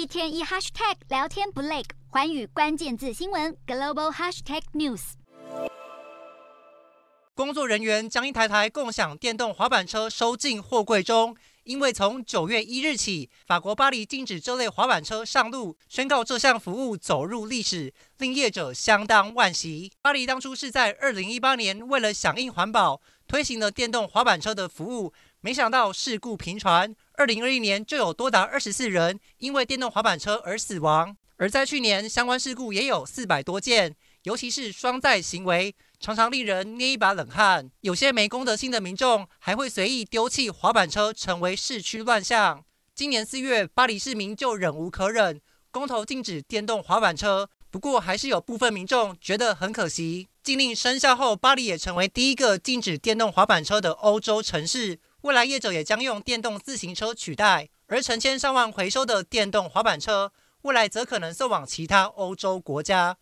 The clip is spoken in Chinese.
一天一 hashtag 聊天不累，环宇关键字新闻 global hashtag news。工作人员将一台台共享电动滑板车收进货柜中。因为从九月一日起，法国巴黎禁止这类滑板车上路，宣告这项服务走入历史，令业者相当惋惜。巴黎当初是在二零一八年为了响应环保，推行了电动滑板车的服务，没想到事故频传，二零二一年就有多达二十四人因为电动滑板车而死亡，而在去年相关事故也有四百多件，尤其是双载行为。常常令人捏一把冷汗。有些没公德心的民众还会随意丢弃滑板车，成为市区乱象。今年四月，巴黎市民就忍无可忍，公投禁止电动滑板车。不过，还是有部分民众觉得很可惜。禁令生效后，巴黎也成为第一个禁止电动滑板车的欧洲城市。未来业者也将用电动自行车取代。而成千上万回收的电动滑板车，未来则可能送往其他欧洲国家。